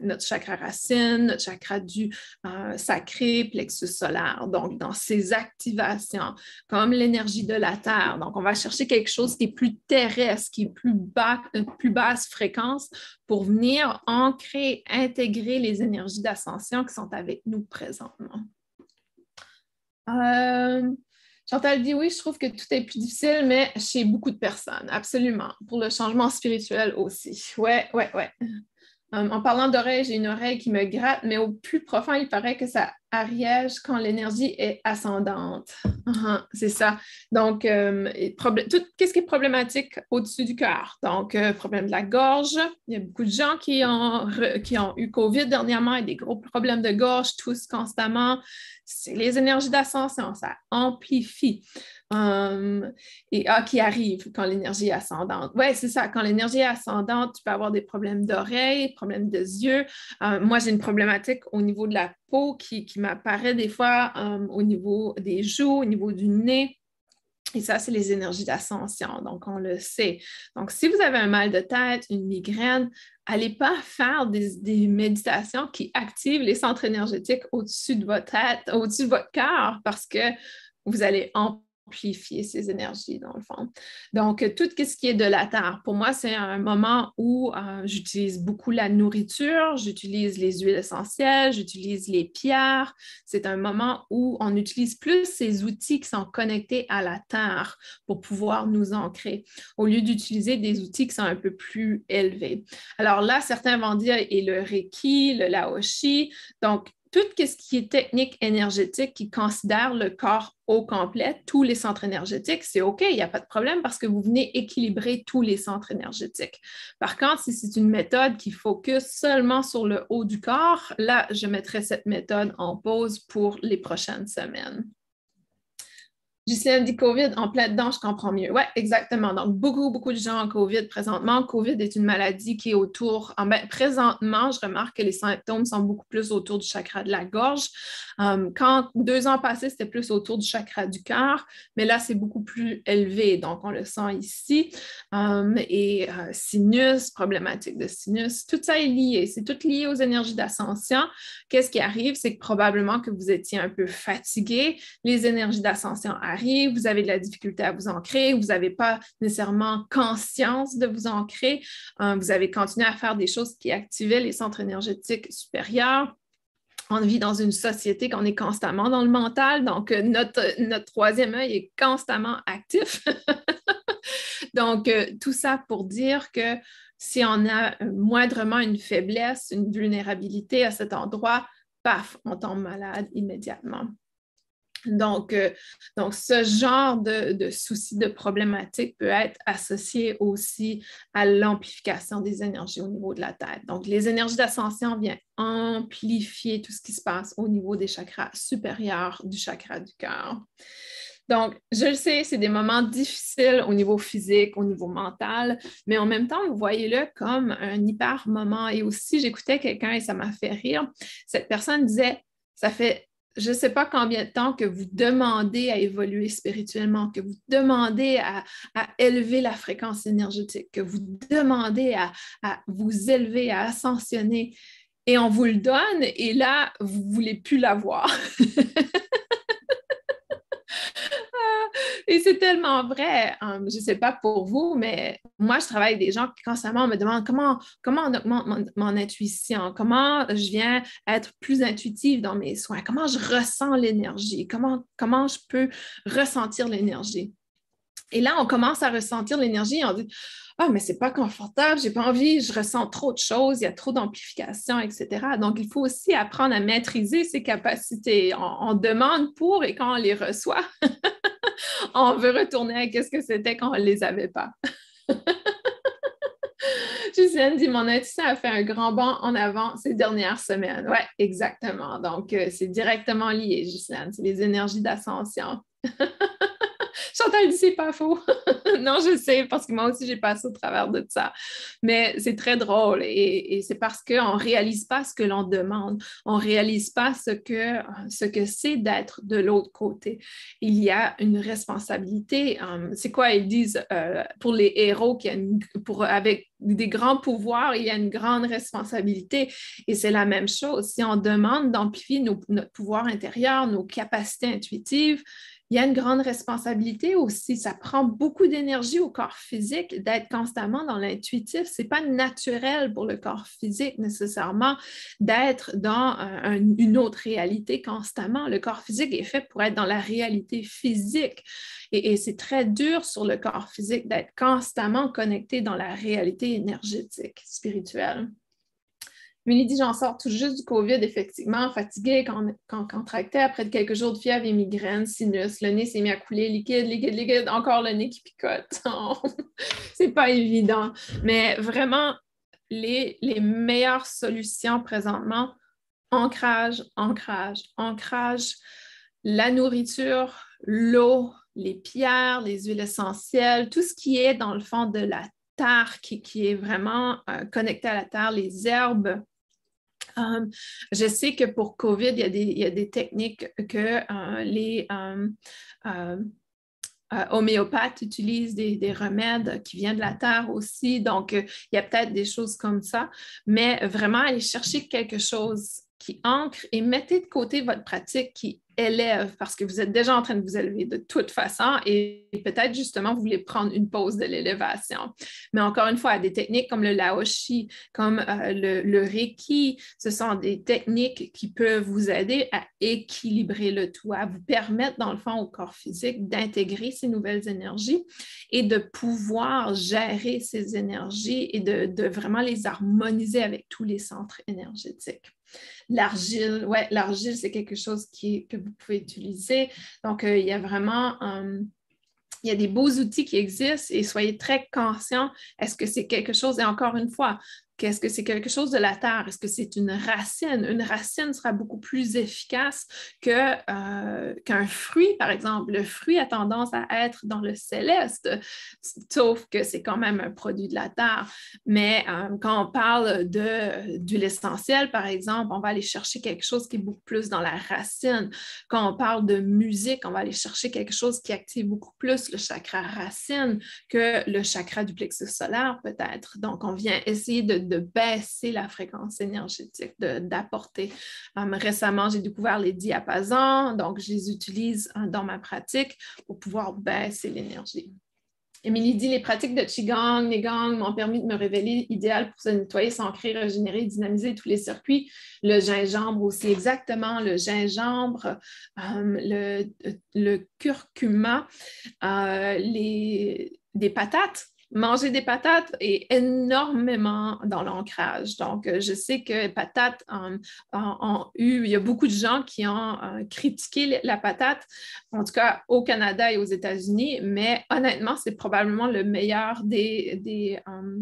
notre chakra racine, notre chakra du sacré, plexus solaire. Donc, dans ces activations, comme l'énergie de la Terre. Donc, on va chercher quelque chose qui est plus terrestre, qui est plus bas plus basse fréquence pour venir ancrer, intégrer les énergies d'ascension qui sont avec nous présentement. Euh, Chantal dit oui, je trouve que tout est plus difficile, mais chez beaucoup de personnes, absolument. Pour le changement spirituel aussi. Ouais, ouais, ouais. Euh, en parlant d'oreille, j'ai une oreille qui me gratte, mais au plus profond, il paraît que ça Ariège quand l'énergie est ascendante. C'est ça. Donc, euh, tout ce qui est problématique au-dessus du cœur? Donc, euh, problème de la gorge. Il y a beaucoup de gens qui ont, qui ont eu COVID dernièrement et des gros problèmes de gorge, tous constamment. C'est les énergies d'ascension, ça amplifie. Um, et ah, qui arrive quand l'énergie est ascendante. Oui, c'est ça. Quand l'énergie est ascendante, tu peux avoir des problèmes d'oreilles, problèmes de yeux. Euh, moi, j'ai une problématique au niveau de la qui, m'apparaît des fois um, au niveau des joues, au niveau du nez. Et ça, c'est les énergies d'ascension. Donc, on le sait. Donc, si vous avez un mal de tête, une migraine, allez pas faire des, des méditations qui activent les centres énergétiques au-dessus de votre tête, au-dessus de votre cœur, parce que vous allez en amplifier ces énergies, dans le fond. Donc, tout ce qui est de la terre, pour moi, c'est un moment où euh, j'utilise beaucoup la nourriture, j'utilise les huiles essentielles, j'utilise les pierres. C'est un moment où on utilise plus ces outils qui sont connectés à la terre pour pouvoir nous ancrer, au lieu d'utiliser des outils qui sont un peu plus élevés. Alors là, certains vont dire, et le Reiki, le Laoshi, donc tout ce qui est technique énergétique qui considère le corps au complet, tous les centres énergétiques, c'est OK, il n'y a pas de problème parce que vous venez équilibrer tous les centres énergétiques. Par contre, si c'est une méthode qui focus seulement sur le haut du corps, là, je mettrai cette méthode en pause pour les prochaines semaines. Ghislaine dit COVID en plein dedans, je comprends mieux. Oui, exactement. Donc, beaucoup, beaucoup de gens en COVID présentement. COVID est une maladie qui est autour. En, ben, présentement, je remarque que les symptômes sont beaucoup plus autour du chakra de la gorge. Um, quand deux ans passés, c'était plus autour du chakra du cœur, mais là, c'est beaucoup plus élevé. Donc, on le sent ici. Um, et euh, sinus, problématique de sinus, tout ça est lié. C'est tout lié aux énergies d'ascension. Qu'est-ce qui arrive? C'est que probablement que vous étiez un peu fatigué. Les énergies d'ascension vous avez de la difficulté à vous ancrer, vous n'avez pas nécessairement conscience de vous ancrer, euh, vous avez continué à faire des choses qui activaient les centres énergétiques supérieurs. On vit dans une société qu'on est constamment dans le mental, donc euh, notre, notre troisième œil est constamment actif. donc, euh, tout ça pour dire que si on a moindrement une faiblesse, une vulnérabilité à cet endroit, paf, on tombe malade immédiatement. Donc, euh, donc, ce genre de, de soucis, de problématiques peut être associé aussi à l'amplification des énergies au niveau de la tête. Donc, les énergies d'ascension viennent amplifier tout ce qui se passe au niveau des chakras supérieurs du chakra du cœur. Donc, je le sais, c'est des moments difficiles au niveau physique, au niveau mental, mais en même temps, vous voyez-le comme un hyper moment. Et aussi, j'écoutais quelqu'un et ça m'a fait rire. Cette personne disait, ça fait je ne sais pas combien de temps que vous demandez à évoluer spirituellement, que vous demandez à, élever la fréquence énergétique, que vous demandez à, à, vous élever, à ascensionner, et on vous le donne, et là, vous ne voulez plus l'avoir. Et c'est tellement vrai. Euh, je ne sais pas pour vous, mais moi, je travaille avec des gens qui constamment me demandent comment, comment on augmente mon, intuition, comment je viens être plus intuitive dans mes soins, comment je ressens l'énergie, comment, comment je peux ressentir l'énergie. Et là, on commence à ressentir l'énergie et on dit Ah, mais c'est pas confortable, j'ai pas envie, je ressens trop de choses, il y a trop d'amplification, etc. Donc, il faut aussi apprendre à maîtriser ses capacités. On, demande pour et quand on les reçoit, on veut retourner à ce que c'était quand on ne les avait pas. Justine dit Mon intuition a fait un grand bond en avant ces dernières semaines. Oui, exactement. Donc, euh, c'est directement lié, Justine. C'est les énergies d'ascension. Chantal dit c'est pas faux. non, je sais, parce que moi aussi, j'ai passé au travers de ça. Mais c'est très drôle et, c'est parce qu'on ne réalise pas ce que l'on demande. On ne réalise pas ce que ce que c'est d'être de l'autre côté. Il y a une responsabilité. Hum, c'est quoi ils disent euh, pour les héros qui pour, avec des grands pouvoirs, il y a une grande responsabilité. Et c'est la même chose. Si on demande d'amplifier notre pouvoir intérieur, nos capacités intuitives, il y a une grande responsabilité aussi. Ça prend beaucoup d'énergie au corps physique d'être constamment dans l'intuitif. Ce n'est pas naturel pour le corps physique nécessairement d'être dans euh, une autre réalité constamment. Le corps physique est fait pour être dans la réalité physique. et c'est très dur sur le corps physique d'être constamment connecté dans la réalité énergétique, spirituelle. Mélie dit, j'en sors tout juste du COVID, effectivement, fatiguée, quand, quand, contractée, après quelques jours de fièvre et migraine, sinus, le nez s'est mis à couler, liquide, liquide, liquide, encore le nez qui picote. c'est pas évident. Mais vraiment, les, les meilleures solutions présentement, ancrage, ancrage, ancrage, la nourriture, l'eau, les pierres, les huiles essentielles, tout ce qui est dans le fond de la terre, qui, qui est vraiment euh, connecté à la terre, les herbes, Um, je sais que pour COVID, il y a des, techniques que euh, les euh, euh, homéopathes utilisent, des, remèdes qui viennent de la terre aussi. Donc, il y a peut-être des choses comme ça, mais vraiment aller chercher quelque chose qui ancre et mettez de côté votre pratique qui élève parce que vous êtes déjà en train de vous élever de toute façon et peut-être justement vous voulez prendre une pause de l'élévation. Mais encore une fois, des techniques comme le Laoshi, comme euh, le, le, Reiki, ce sont des techniques qui peuvent vous aider à équilibrer le tout, à vous permettre dans le fond au corps physique d'intégrer ces nouvelles énergies et de pouvoir gérer ces énergies et de, de vraiment les harmoniser avec tous les centres énergétiques. L'argile, l'argile, c'est quelque chose qui, que vous pouvez utiliser. Donc, euh, il y a vraiment euh, il y a des beaux outils qui existent et soyez très conscients. Est-ce que c'est quelque chose, et encore une fois, Qu'est-ce que c'est quelque chose de la terre? Est-ce que c'est une racine? Une racine sera beaucoup plus efficace euh, qu'un fruit, par exemple. Le fruit a tendance à être dans le céleste, sauf que c'est quand même un produit de la terre. Mais euh, quand on parle d'huile essentielle, par exemple, on va aller chercher quelque chose qui est beaucoup plus dans la racine. Quand on parle de musique, on va aller chercher quelque chose qui active beaucoup plus le chakra racine que le chakra du plexus solaire, peut-être. Donc, on vient essayer de de baisser la fréquence énergétique, d'apporter. Euh, récemment, j'ai découvert les diapasons, donc je les utilise euh, dans ma pratique pour pouvoir baisser l'énergie. Émilie dit les pratiques de Qigong, Negang m'ont permis de me révéler idéal pour se nettoyer, s'ancrer, régénérer, dynamiser tous les circuits. Le gingembre aussi, exactement, le gingembre, euh, le, le, curcuma, les, des patates manger des patates est énormément dans l'ancrage. Donc, euh, je sais que patates ont, eu, il y a beaucoup de gens qui ont euh, critiqué la patate, en tout cas au Canada et aux États-Unis, mais honnêtement, c'est probablement le meilleur des, euh,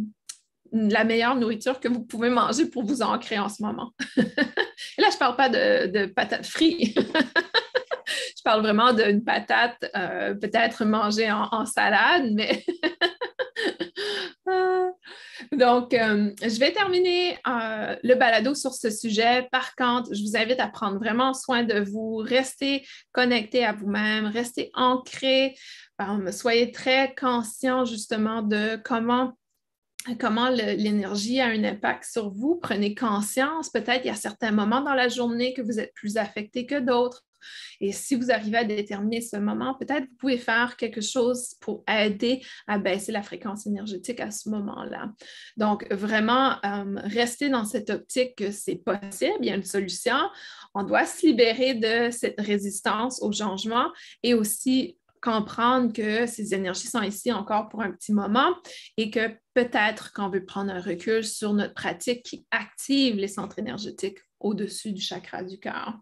la meilleure nourriture que vous pouvez manger pour vous ancrer en ce moment. là, je ne parle pas de, de patates frites. je parle vraiment d'une patate, peut-être mangée en salade, mais Donc, euh, je vais terminer euh, le balado sur ce sujet. Par contre, je vous invite à prendre vraiment soin de vous, rester connecté à vous-même, rester ancré, euh, soyez très conscient justement de comment comment l'énergie a un impact sur vous. Prenez conscience, peut-être il y a certains moments dans la journée que vous êtes plus affecté que d'autres. Et si vous arrivez à déterminer ce moment, peut-être vous pouvez faire quelque chose pour aider à baisser la fréquence énergétique à ce moment-là. Donc, vraiment, euh, rester dans cette optique que c'est possible, il y a une solution. On doit se libérer de cette résistance au changement et aussi comprendre que ces énergies sont ici encore pour un petit moment et que peut-être qu'on veut prendre un recul sur notre pratique qui active les centres énergétiques au-dessus du chakra du cœur.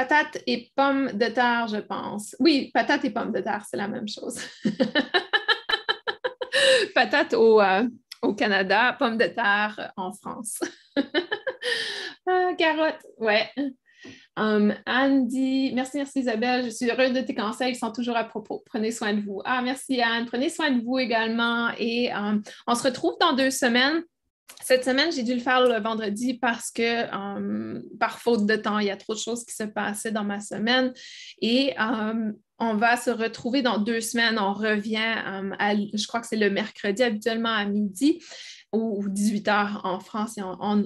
Patate et pommes de terre, je pense. Oui, patate et pommes de terre, c'est la même chose. patate au, euh, au, Canada, pommes de terre en France. ah, carotte, ouais. Um, Anne dit Merci, merci Isabelle, je suis heureuse de tes conseils, ils sont toujours à propos. Prenez soin de vous. Ah, merci Anne, prenez soin de vous également. Et um, on se retrouve dans deux semaines cette semaine, j'ai dû le faire le vendredi parce que, euh, par faute de temps, il y a trop de choses qui se passaient dans ma semaine. Et euh, on va se retrouver dans deux semaines. On revient, euh, je crois que c'est le mercredi, habituellement à midi ou 18 heures en France et en,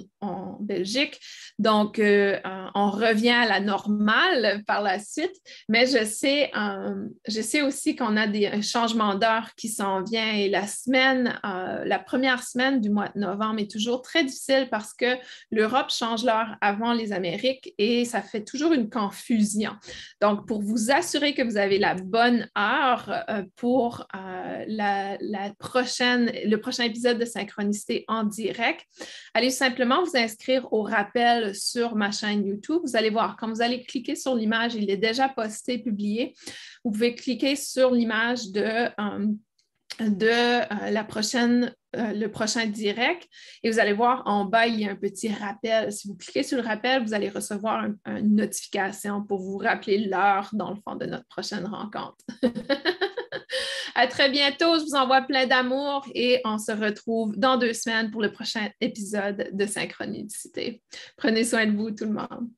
Belgique. Donc, euh, euh, on revient à la normale par la suite, mais je sais, euh, je sais aussi qu'on a des changements d'heure qui s'en vient et la semaine, la première semaine du mois de novembre est toujours très difficile parce que l'Europe change l'heure avant les Amériques et ça fait toujours une confusion. Donc, pour vous assurer que vous avez la bonne heure pour la, la prochaine, le prochain épisode de Synchronisation, en direct. Allez simplement vous inscrire au rappel sur ma chaîne YouTube. Vous allez voir, quand vous allez cliquer sur l'image, il est déjà posté, publié. Vous pouvez cliquer sur l'image de, euh, euh, la prochaine euh, le prochain direct et vous allez voir en bas, il y a un petit rappel. Si vous cliquez sur le rappel, vous allez recevoir une notification pour vous rappeler l'heure, dans le fond, de notre prochaine rencontre. À très bientôt. Je vous envoie plein d'amour et on se retrouve dans deux semaines pour le prochain épisode de Synchronicité. Prenez soin de vous, tout le monde.